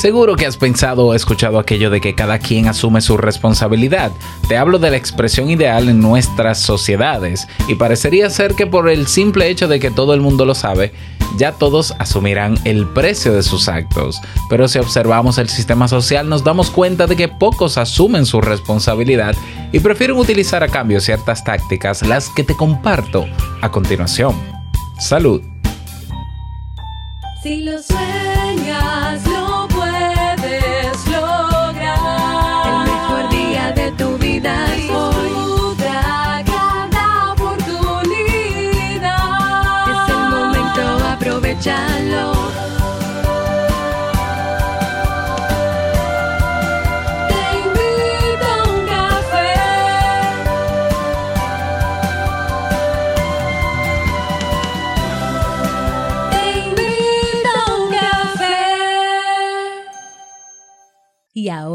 Seguro que has pensado o escuchado aquello de que cada quien asume su responsabilidad. Te hablo de la expresión ideal en nuestras sociedades y parecería ser que por el simple hecho de que todo el mundo lo sabe, ya todos asumirán el precio de sus actos. Pero si observamos el sistema social nos damos cuenta de que pocos asumen su responsabilidad y prefieren utilizar a cambio ciertas tácticas, las que te comparto a continuación. Salud. Si lo sueñas, lo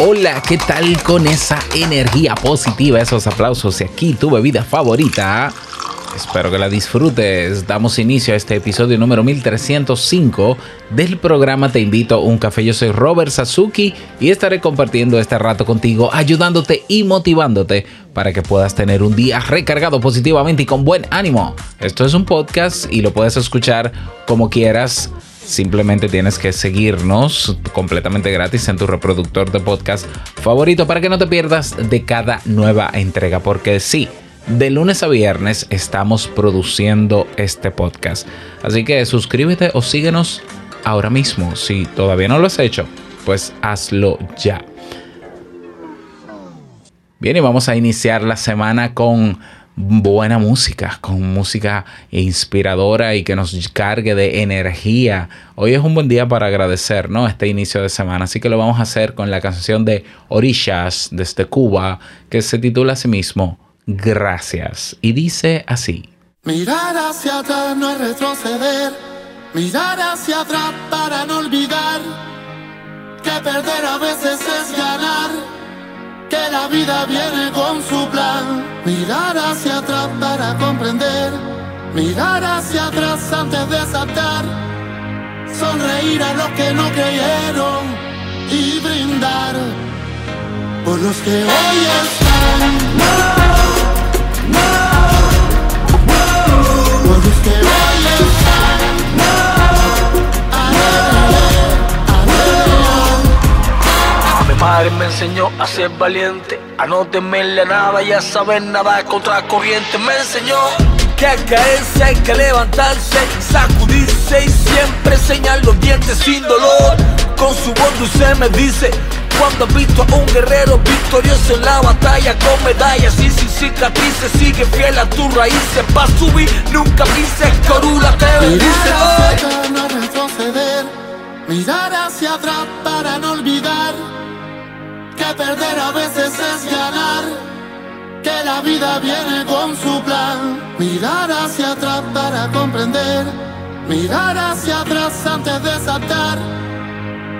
Hola, ¿qué tal con esa energía positiva, esos aplausos y aquí tu bebida favorita? Espero que la disfrutes. Damos inicio a este episodio número 1305 del programa Te invito a un café. Yo soy Robert Sasuki y estaré compartiendo este rato contigo, ayudándote y motivándote para que puedas tener un día recargado positivamente y con buen ánimo. Esto es un podcast y lo puedes escuchar como quieras Simplemente tienes que seguirnos completamente gratis en tu reproductor de podcast favorito para que no te pierdas de cada nueva entrega. Porque sí, de lunes a viernes estamos produciendo este podcast. Así que suscríbete o síguenos ahora mismo. Si todavía no lo has hecho, pues hazlo ya. Bien, y vamos a iniciar la semana con buena música, con música inspiradora y que nos cargue de energía. Hoy es un buen día para agradecer, ¿no? Este inicio de semana, así que lo vamos a hacer con la canción de Orishas desde Cuba, que se titula a sí mismo Gracias y dice así. Mirar hacia atrás no es retroceder. Mirar hacia atrás para no olvidar que perder a veces es ganar. Que la vida viene con su plan. Mirar hacia atrás para comprender. Mirar hacia atrás antes de saltar. Sonreír a los que no creyeron y brindar por los que hoy están. Por Mi madre me enseñó a ser valiente, a no temerle a nada y a saber nada contra corriente. Me enseñó que caerse hay que levantarse, sacudirse y siempre enseñar los dientes sin dolor. Con su voz dulce me dice. Cuando has visto a un guerrero victorioso en la batalla con medallas y sin cicatrices, sigue fiel a tus raíces. Pa' subir, nunca pises, corula te bendice. Mirar hacia atrás para no olvidar que perder a veces es ganar, que la vida viene con su plan. Mirar hacia atrás para comprender, mirar hacia atrás antes de saltar,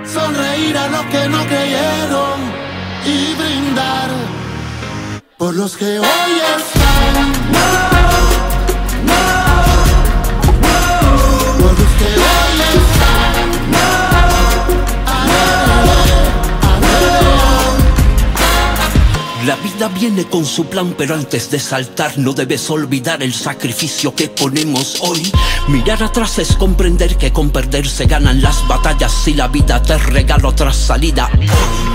sonreír a los que no creyeron y brindar por los que hoy están. La vida viene con su plan, pero antes de saltar no debes olvidar el sacrificio que ponemos hoy. Mirar atrás es comprender que con perder se ganan las batallas y la vida te regala otra salida.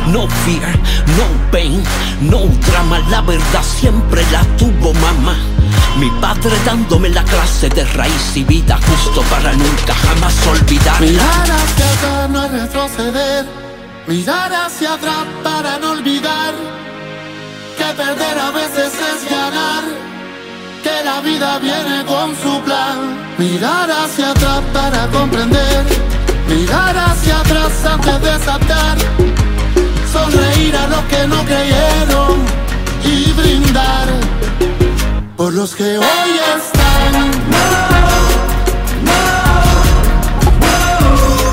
No fear, no pain, no drama, la verdad siempre la tuvo mamá. Mi padre dándome la clase de raíz y vida justo para nunca jamás olvidar. Mirar hacia atrás no es retroceder, mirar hacia atrás para no olvidar que perder a veces es ganar, que la vida viene con su plan. Mirar hacia atrás para comprender, mirar hacia atrás antes de saltar, sonreír a los que no creyeron y brindar los que hoy están.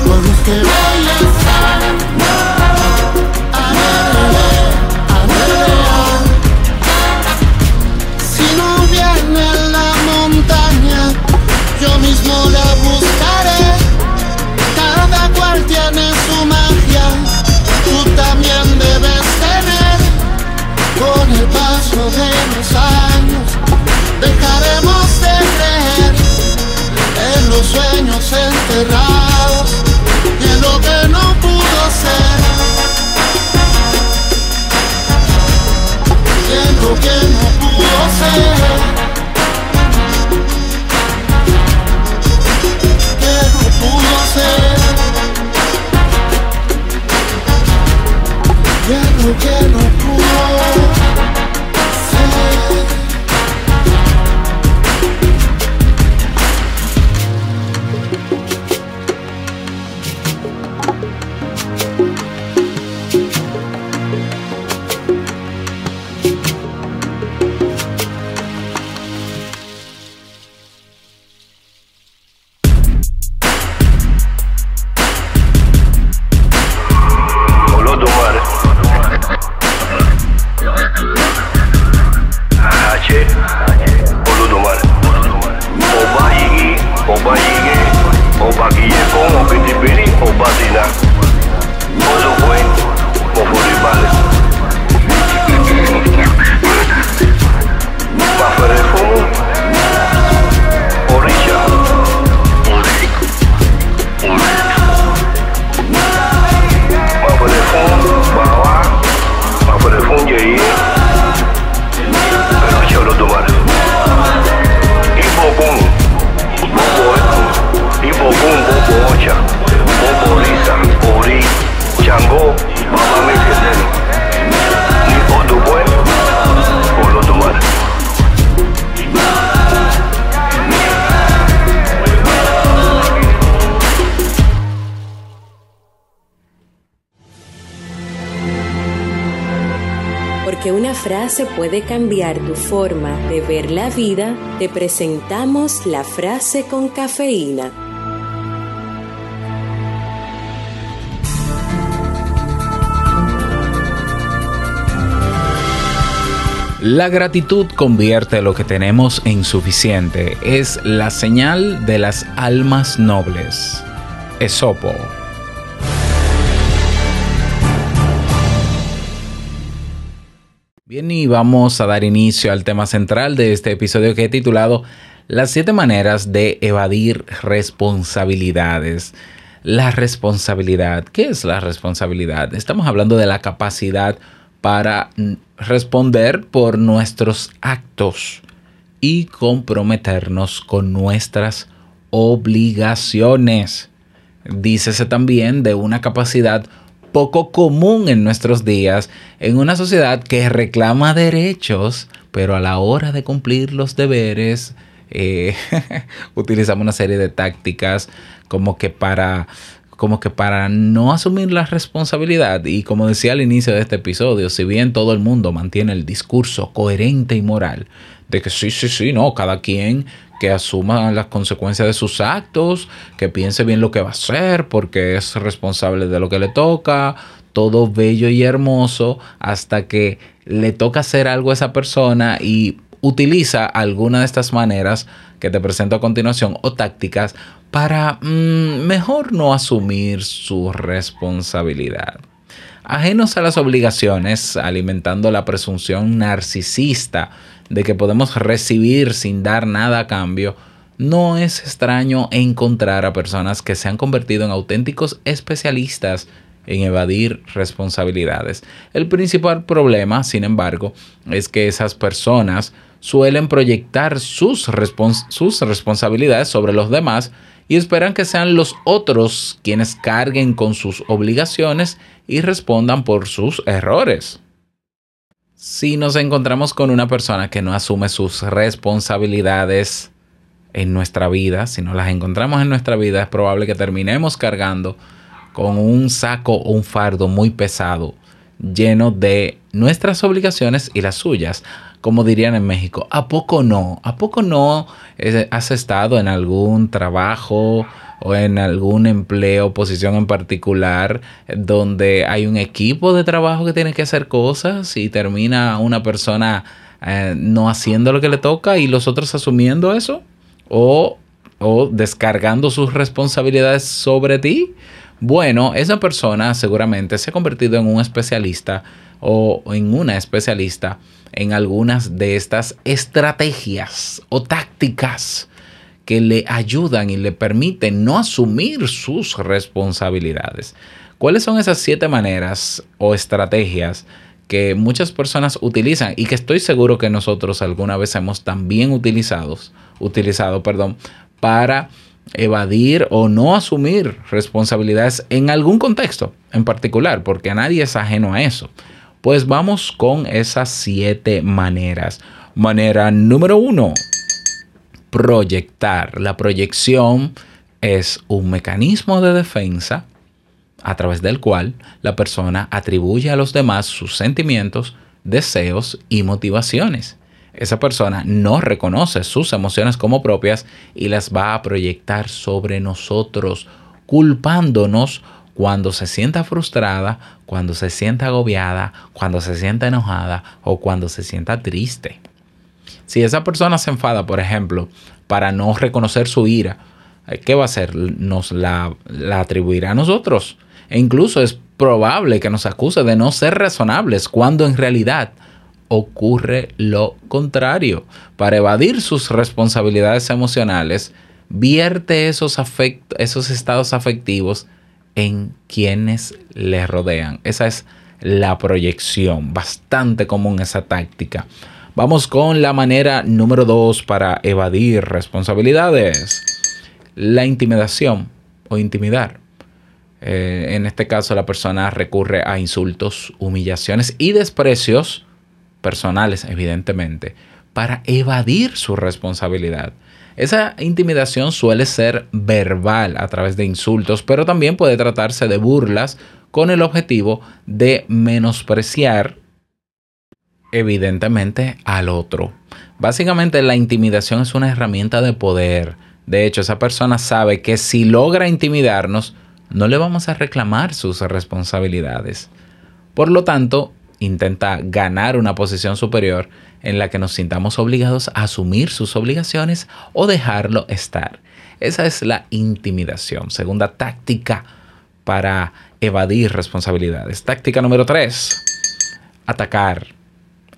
Por los que hoy. Frase puede cambiar tu forma de ver la vida, te presentamos la frase con cafeína. La gratitud convierte lo que tenemos en suficiente. Es la señal de las almas nobles. Esopo. Bien, y vamos a dar inicio al tema central de este episodio que he titulado Las siete maneras de evadir responsabilidades. La responsabilidad. ¿Qué es la responsabilidad? Estamos hablando de la capacidad para responder por nuestros actos y comprometernos con nuestras obligaciones. Dícese también de una capacidad poco común en nuestros días en una sociedad que reclama derechos, pero a la hora de cumplir los deberes eh, utilizamos una serie de tácticas como que para como que para no asumir la responsabilidad y como decía al inicio de este episodio, si bien todo el mundo mantiene el discurso coherente y moral de que sí, sí, sí, no, cada quien que asuma las consecuencias de sus actos, que piense bien lo que va a hacer, porque es responsable de lo que le toca, todo bello y hermoso, hasta que le toca hacer algo a esa persona y utiliza alguna de estas maneras que te presento a continuación o tácticas para mm, mejor no asumir su responsabilidad. Ajenos a las obligaciones, alimentando la presunción narcisista de que podemos recibir sin dar nada a cambio, no es extraño encontrar a personas que se han convertido en auténticos especialistas en evadir responsabilidades. El principal problema, sin embargo, es que esas personas suelen proyectar sus, respons sus responsabilidades sobre los demás y esperan que sean los otros quienes carguen con sus obligaciones y respondan por sus errores. Si nos encontramos con una persona que no asume sus responsabilidades en nuestra vida, si no las encontramos en nuestra vida, es probable que terminemos cargando con un saco o un fardo muy pesado, lleno de nuestras obligaciones y las suyas. Como dirían en México, ¿a poco no? ¿A poco no eh, has estado en algún trabajo o en algún empleo, posición en particular, donde hay un equipo de trabajo que tiene que hacer cosas y termina una persona eh, no haciendo lo que le toca y los otros asumiendo eso? ¿O, o descargando sus responsabilidades sobre ti? Bueno, esa persona seguramente se ha convertido en un especialista o en una especialista en algunas de estas estrategias o tácticas que le ayudan y le permiten no asumir sus responsabilidades. ¿Cuáles son esas siete maneras o estrategias que muchas personas utilizan y que estoy seguro que nosotros alguna vez hemos también utilizado, perdón, para evadir o no asumir responsabilidades en algún contexto en particular, porque a nadie es ajeno a eso. Pues vamos con esas siete maneras. Manera número uno, proyectar. La proyección es un mecanismo de defensa a través del cual la persona atribuye a los demás sus sentimientos, deseos y motivaciones. Esa persona no reconoce sus emociones como propias y las va a proyectar sobre nosotros, culpándonos cuando se sienta frustrada, cuando se sienta agobiada, cuando se sienta enojada o cuando se sienta triste. Si esa persona se enfada, por ejemplo, para no reconocer su ira, eh, ¿qué va a hacer? Nos la, atribuirá a nosotros. E incluso es probable que nos acuse de no ser razonables cuando en realidad ocurre lo contrario. Para evadir sus responsabilidades emocionales, vierte esos, esos estados afectivos en quienes le rodean. Esa es la proyección, bastante común esa táctica. Vamos con la manera número dos para evadir responsabilidades. La intimidación o intimidar. Eh, en este caso la persona recurre a insultos, humillaciones y desprecios personales, evidentemente, para evadir su responsabilidad. Esa intimidación suele ser verbal a través de insultos, pero también puede tratarse de burlas con el objetivo de menospreciar evidentemente al otro. Básicamente la intimidación es una herramienta de poder. De hecho, esa persona sabe que si logra intimidarnos, no le vamos a reclamar sus responsabilidades. Por lo tanto, intenta ganar una posición superior en la que nos sintamos obligados a asumir sus obligaciones o dejarlo estar. Esa es la intimidación. Segunda táctica para evadir responsabilidades. Táctica número 3. Atacar.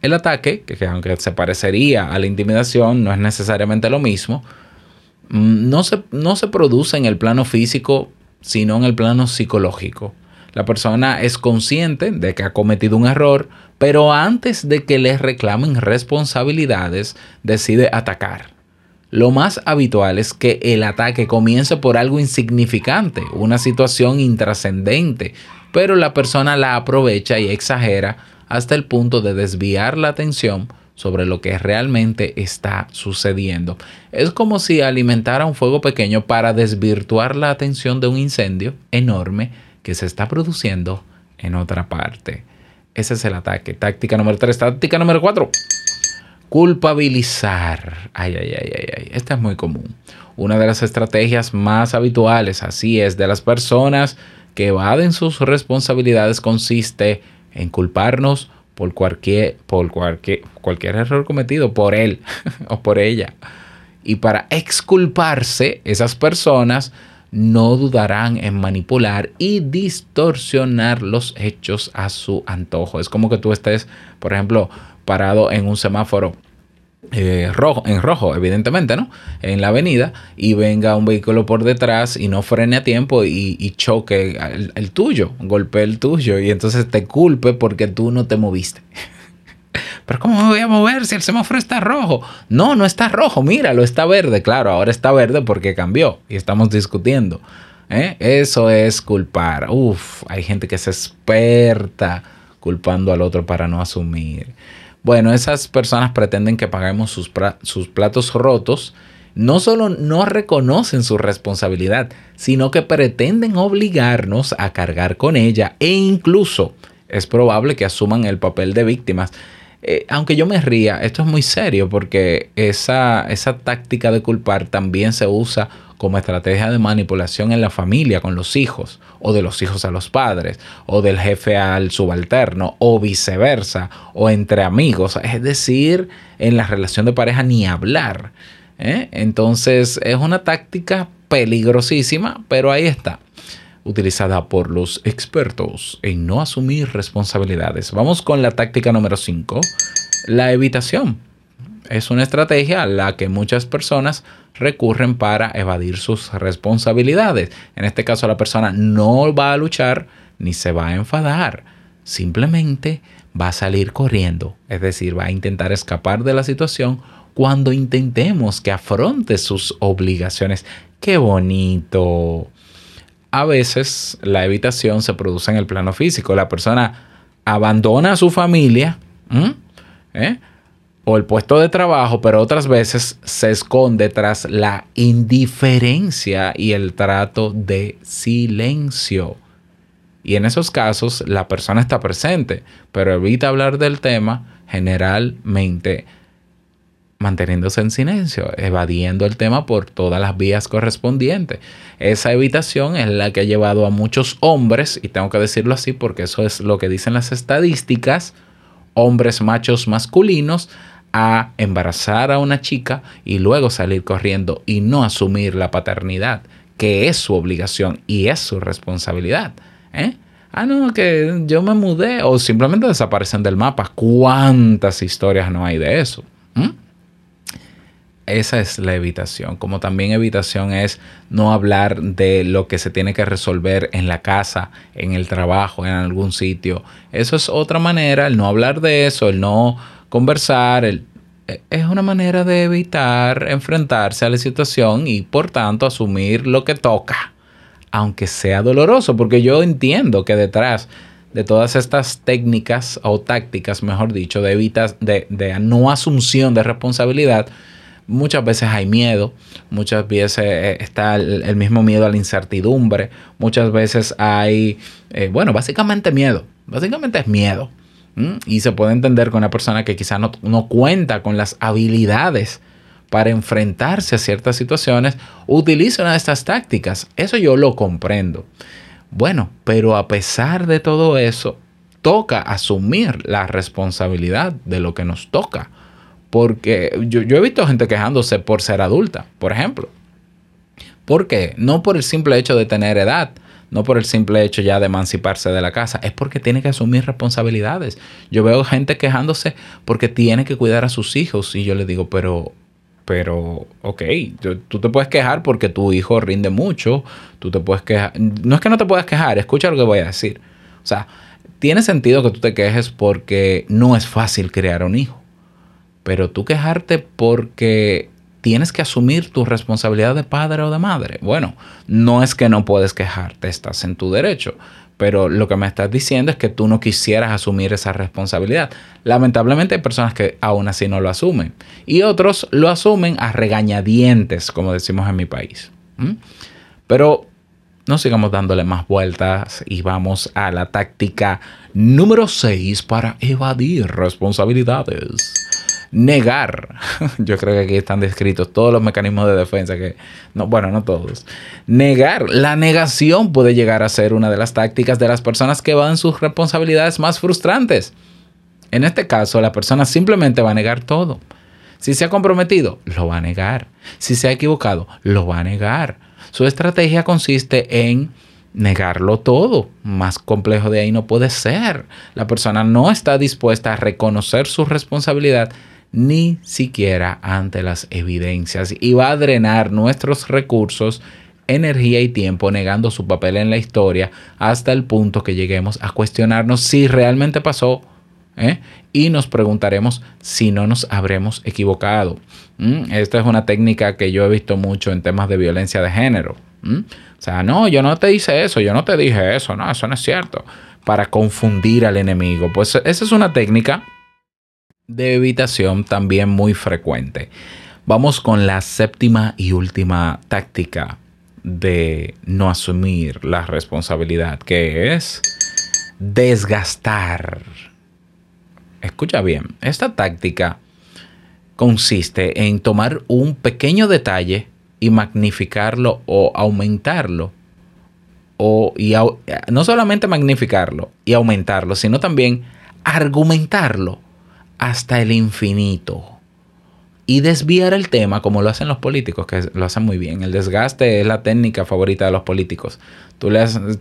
El ataque, que aunque se parecería a la intimidación, no es necesariamente lo mismo, mm, no se, no se produce en el plano físico, sino en el plano psicológico. La persona es consciente de que ha cometido un error, pero antes de que le reclamen responsabilidades, decide atacar. Lo más habitual es que el ataque comience por algo insignificante, una situación intrascendente, pero la persona la aprovecha y exagera hasta el punto de desviar la atención sobre lo que realmente está sucediendo. Es como si alimentara un fuego pequeño para desvirtuar la atención de un incendio enorme que se está produciendo en otra parte. Ese es el ataque. Táctica número 3. Táctica número 4. Culpabilizar. Ay, ay, ay, ay, ay. Esta es muy común. Una de las estrategias más habituales, así es, de las personas que evaden sus responsabilidades consiste en culparnos por cualquier, por cualquier, cualquier error cometido por él o por ella. Y para exculparse, esas personas no dudarán en manipular y distorsionar los hechos a su antojo. Es como que tú estés, por ejemplo, parado en un semáforo eh, rojo, en rojo, evidentemente, ¿no? En la avenida y venga un vehículo por detrás y no frene a tiempo y, choque el, tuyo, golpee el tuyo y entonces te culpe porque tú no te moviste. Pero ¿cómo me voy a mover si el semáforo está rojo? No, no está rojo, míralo, está verde. Claro, ahora está verde porque cambió y estamos discutiendo. ¿eh? Eso es culpar. Uf, hay gente que es experta culpando al otro para no asumir. Bueno, esas personas pretenden que paguemos sus, sus platos rotos. No solo no reconocen su responsabilidad, sino que pretenden obligarnos a cargar con ella e incluso es probable que asuman el papel de víctimas eh, aunque yo me ría, esto es muy serio porque esa, esa táctica de culpar también se usa como estrategia de manipulación en la familia con los hijos, o de los hijos a los padres, o del jefe al subalterno, o viceversa, o entre amigos, es decir, en la relación de pareja ni hablar. ¿eh? Entonces es una táctica peligrosísima, pero ahí está, utilizada por los expertos en no asumir responsabilidades. Vamos con la táctica número 5, la evitación. Es una estrategia a la que muchas personas recurren para evadir sus responsabilidades. En este caso la persona no va a luchar ni se va a enfadar, simplemente va a salir corriendo, es decir, va a intentar escapar de la situación cuando intentemos que afronte sus obligaciones. ¡Qué bonito! A veces la evitación se produce en el plano físico. La persona abandona a su familia ¿eh? o el puesto de trabajo, pero otras veces se esconde tras la indiferencia y el trato de silencio. Y en esos casos la persona está presente, pero evita hablar del tema generalmente manteniéndose en silencio, evadiendo el tema por todas las vías correspondientes. Esa evitación es la que ha llevado a muchos hombres, y tengo que decirlo así porque eso es lo que dicen las estadísticas, hombres machos masculinos, a embarazar a una chica y luego salir corriendo y no asumir la paternidad, que es su obligación y es su responsabilidad. ¿eh? Ah, no, que yo me mudé o simplemente desaparecen del mapa. ¿Cuántas historias no hay de eso? Esa es la evitación. Como también evitación es no hablar de lo que se tiene que resolver en la casa, en el trabajo, en algún sitio. Eso es otra manera, el no hablar de eso, el no conversar, e, es una manera de evitar enfrentarse a la situación y por tanto asumir lo que toca, aunque sea doloroso, porque yo entiendo que detrás de todas estas técnicas o tácticas, mejor dicho, de, de, de no asunción de responsabilidad, muchas veces hay miedo, muchas veces eh, está el, mismo miedo a la incertidumbre, muchas veces hay, eh, bueno, básicamente miedo, básicamente es miedo. Y se puede entender con una persona que quizá no, no cuenta con las habilidades para enfrentarse a ciertas situaciones, utiliza una de estas tácticas. Eso yo lo comprendo. Bueno, pero a pesar de todo eso, toca asumir la responsabilidad de lo que nos toca. Porque yo, he visto gente quejándose por ser adulta, por ejemplo. ¿Por qué? No por el simple hecho de tener edad, no por el simple hecho ya de emanciparse de la casa, es porque tiene que asumir responsabilidades. Yo veo gente quejándose porque tiene que cuidar a sus hijos y yo le digo, pero, pero, ok, tú te puedes quejar porque tu hijo rinde mucho, tú te puedes quejar, no es que no te puedas quejar, escucha lo que voy a decir. O sea, tiene sentido que tú te quejes porque no es fácil crear un hijo. Pero tú quejarte porque tienes que asumir tu responsabilidad de padre o de madre. Bueno, no es que no puedes quejarte, estás en tu derecho. Pero lo que me estás diciendo es que tú no quisieras asumir esa responsabilidad. Lamentablemente hay personas que aún así no lo asumen. Y otros lo asumen a regañadientes, como decimos en mi país. Pero no sigamos dándole más vueltas y vamos a la táctica número 6 para evadir responsabilidades negar. Yo creo que aquí están descritos todos los mecanismos de defensa que, no, bueno, no todos. Negar. La negación puede llegar a ser una de las tácticas de las personas que van sus responsabilidades más frustrantes. En este caso, la persona simplemente va a negar todo. Si se ha comprometido, lo va a negar. Si se ha equivocado, lo va a negar. Su estrategia consiste en negarlo todo. Más complejo de ahí no puede ser. La persona no está dispuesta a reconocer su responsabilidad ni siquiera ante las evidencias y va a drenar nuestros recursos, energía y tiempo negando su papel en la historia hasta el punto que lleguemos a cuestionarnos si realmente pasó ¿eh? y nos preguntaremos si no nos habremos equivocado. ¿Mm? Esta es una técnica que yo he visto mucho en temas de violencia de género. ¿Mm? O sea, no, yo no te hice eso, yo no te dije eso, no, eso no es cierto. Para confundir al enemigo. Pues esa es una técnica de evitación también muy frecuente. Vamos con la séptima y última táctica de no asumir la responsabilidad, que es desgastar. escucha bien, esta táctica consiste en tomar un pequeño detalle y magnificarlo o aumentarlo. O, y no solamente magnificarlo y aumentarlo, sino también argumentarlo hasta el infinito. Y desviar el tema como lo hacen los políticos, que lo hacen muy bien. El desgaste es la técnica favorita de los políticos. Tú,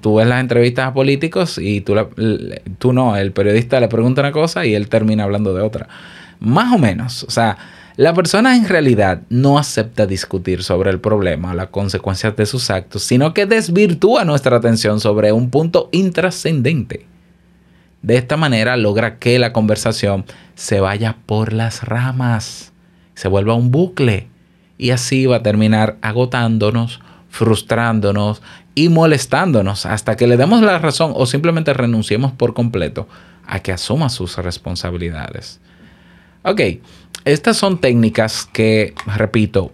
tú ves las entrevistas a políticos y tú, la- tú no, el periodista le pregunta una cosa y él termina hablando de otra. Más o menos. O sea, la persona en realidad no acepta discutir sobre el problema las consecuencias de sus actos, sino que desvirtúa nuestra atención sobre un punto intrascendente. De esta manera logra que la conversación se vaya por las ramas, se vuelva un bucle y así va a terminar agotándonos, frustrándonos y molestándonos hasta que le demos la razón o simplemente renunciemos por completo a que asuma sus responsabilidades. Ok, estas son técnicas que, repito,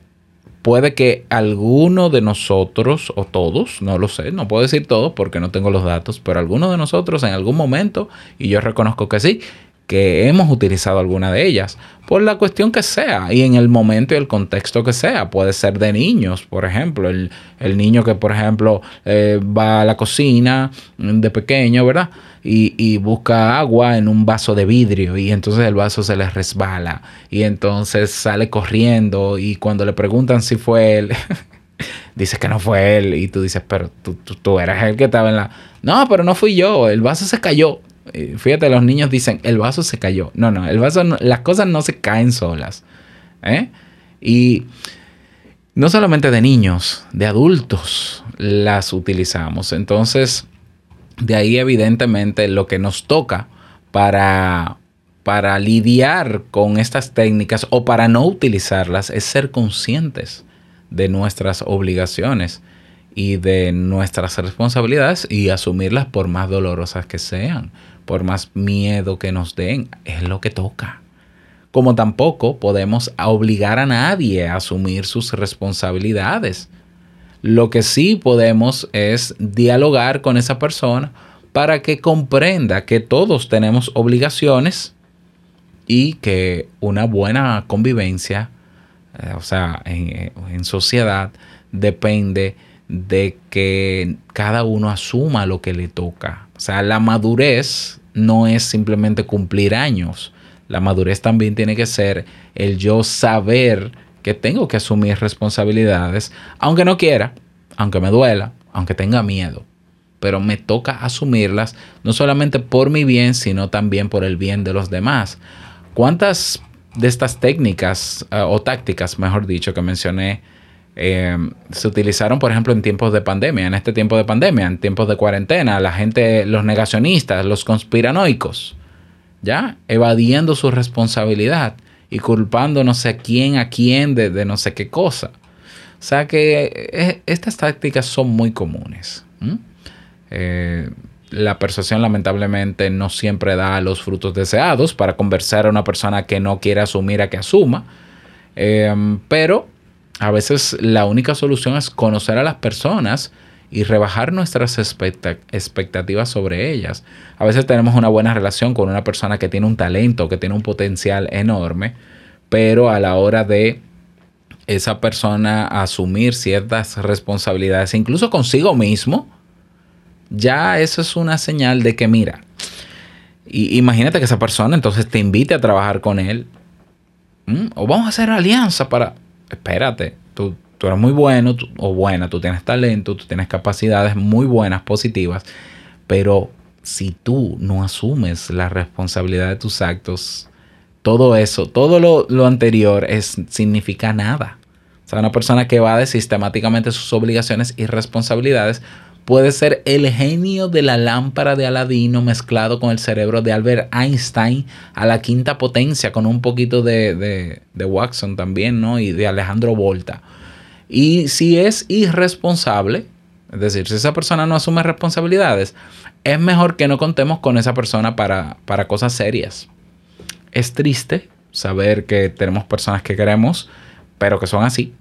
puede que alguno de nosotros o todos, no lo sé, no puedo decir todos porque no tengo los datos, pero alguno de nosotros en algún momento, y yo reconozco que sí, que hemos utilizado alguna de ellas, por la cuestión que sea, y en el momento y el contexto que sea. Puede ser de niños, por ejemplo, el, el niño que, por ejemplo, eh, va a la cocina de pequeño, ¿verdad? Y, y busca agua en un vaso de vidrio y entonces el vaso se le resbala y entonces sale corriendo y cuando le preguntan si fue él, dice que no fue él y tú dices, pero tú, tú, tú eras el que estaba en la... No, pero no fui yo, el vaso se cayó. Y Fíjate, los niños dicen, el vaso se cayó. No, no, el vaso, no- las cosas no se caen solas. ¿eh? Y no solamente de niños, de adultos las utilizamos. Entonces, de ahí evidentemente lo que nos toca para, para lidiar con estas técnicas o para no utilizarlas es ser conscientes de nuestras obligaciones y de nuestras responsabilidades y asumirlas por más dolorosas que sean, por más miedo que nos den, es lo que toca. Como tampoco podemos obligar a nadie a asumir sus responsabilidades. Lo que sí podemos es dialogar con esa persona para que comprenda que todos tenemos obligaciones y que una buena convivencia, eh, o sea, en, en sociedad, depende de que cada uno asuma lo que le toca. O sea, la madurez no es simplemente cumplir años. La madurez también tiene que ser el yo saber que tengo que asumir responsabilidades, aunque no quiera, aunque me duela, aunque tenga miedo. Pero me toca asumirlas no solamente por mi bien, sino también por el bien de los demás. ¿Cuántas de estas técnicas eh, o tácticas, mejor dicho, que mencioné, eh, se utilizaron, por ejemplo, en tiempos de pandemia, en este tiempo de pandemia, en tiempos de cuarentena, la gente, los negacionistas, los conspiranoicos, ¿ya? Evadiendo su responsabilidad y culpando no sé quién a quién de, no sé qué cosa. O sea que eh, estas tácticas son muy comunes. Eh, la persuasión lamentablemente no siempre da los frutos deseados para conversar a una persona que no quiere asumir a que asuma. Eh, pero a veces la única solución es conocer a las personas y rebajar nuestras expecta- expectativas sobre ellas. A veces tenemos una buena relación con una persona que tiene un talento, que tiene un potencial enorme, pero a la hora de esa persona asumir ciertas responsabilidades, incluso consigo mismo, ya eso es una señal de que, mira, y, imagínate que esa persona entonces te invite a trabajar con él, o vamos a hacer alianza para, espérate, tú, tú eres muy bueno tú- o buena, tú tienes talento, tú tienes capacidades muy buenas, positivas, pero si tú no asumes la responsabilidad de tus actos, todo eso, todo lo, lo anterior es, significa nada. O sea, una persona que evade sistemáticamente sus obligaciones y responsabilidades puede ser el genio de la lámpara de Aladino mezclado con el cerebro de Albert Einstein a la quinta potencia, con un poquito de, de, Watson también, ¿no? Y de Alejandro Volta. Y si es irresponsable, es decir, si esa persona no asume responsabilidades, es mejor que no contemos con esa persona para, para cosas serias. Es triste saber que tenemos personas que queremos, pero que son así.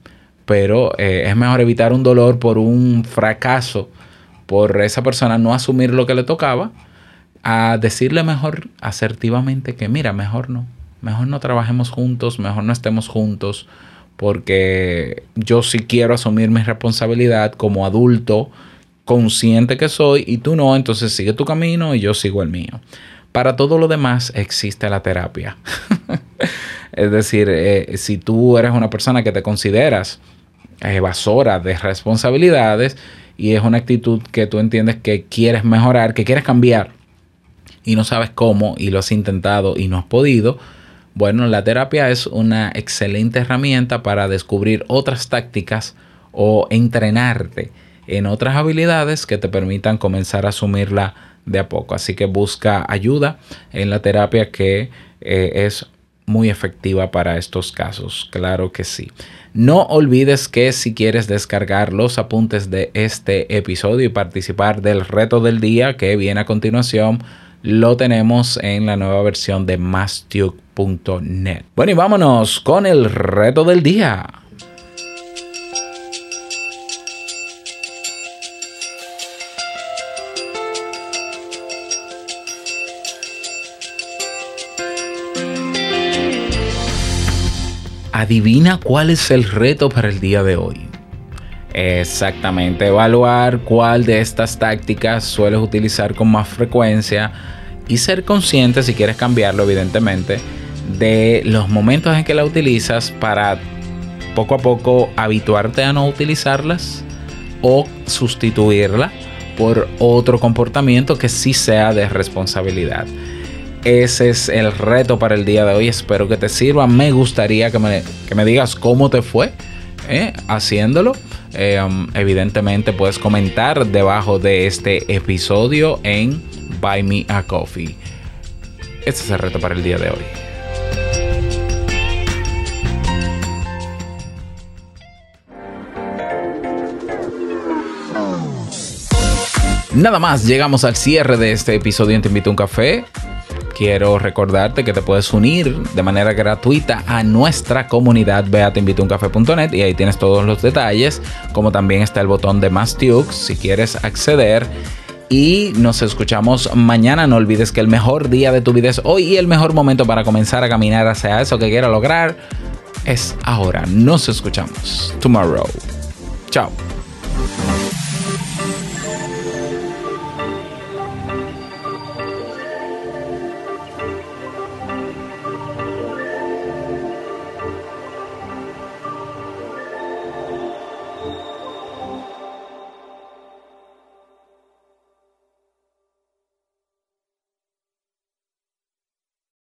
Pero eh, es mejor evitar un dolor por un fracaso, por esa persona no asumir lo que le tocaba, a decirle mejor asertivamente que mira, mejor no, mejor no trabajemos juntos, mejor no estemos juntos, porque yo sí quiero asumir mi responsabilidad como adulto consciente que soy y tú no, entonces sigue tu camino y yo sigo el mío. Para todo lo demás existe la terapia. es decir, eh, si tú eres una persona que te consideras evasora de responsabilidades y es una actitud que tú entiendes que quieres mejorar, que quieres cambiar y no sabes cómo y lo has intentado y no has podido, bueno, la terapia es una excelente herramienta para descubrir otras tácticas o entrenarte en otras habilidades que te permitan comenzar a asumirla de a poco. Así que busca ayuda en la terapia que eh, es muy efectiva para estos casos. Claro que sí. No olvides que si quieres descargar los apuntes de este episodio y participar del reto del día que viene a continuación, lo tenemos en la nueva versión de mastuke.net. Bueno, y vámonos con el reto del día. Adivina cuál es el reto para el día de hoy. Exactamente, evaluar cuál de estas tácticas sueles utilizar con más frecuencia y ser consciente, si quieres cambiarlo, evidentemente, de los momentos en que la utilizas para poco a poco habituarte a no utilizarlas o sustituirla por otro comportamiento que sí sea de responsabilidad. Ese es el reto para el día de hoy. Espero que te sirva. Me gustaría que me, digas cómo te fue ¿eh? haciéndolo. Eh, um, evidentemente puedes comentar debajo de este episodio en Buy Me a Coffee. Este es el reto para el día de hoy. Nada más, llegamos al cierre de este episodio en Te Invito a un Café quiero recordarte que te puedes unir de manera gratuita a nuestra comunidad. Ve a teinvitouncafé.net y ahí tienes todos los detalles, como también está el botón de más si quieres acceder. Y nos escuchamos mañana. No olvides que el mejor día de tu vida es hoy y el mejor momento para comenzar a caminar hacia eso que quieras lograr es ahora. Nos escuchamos tomorrow. Chao.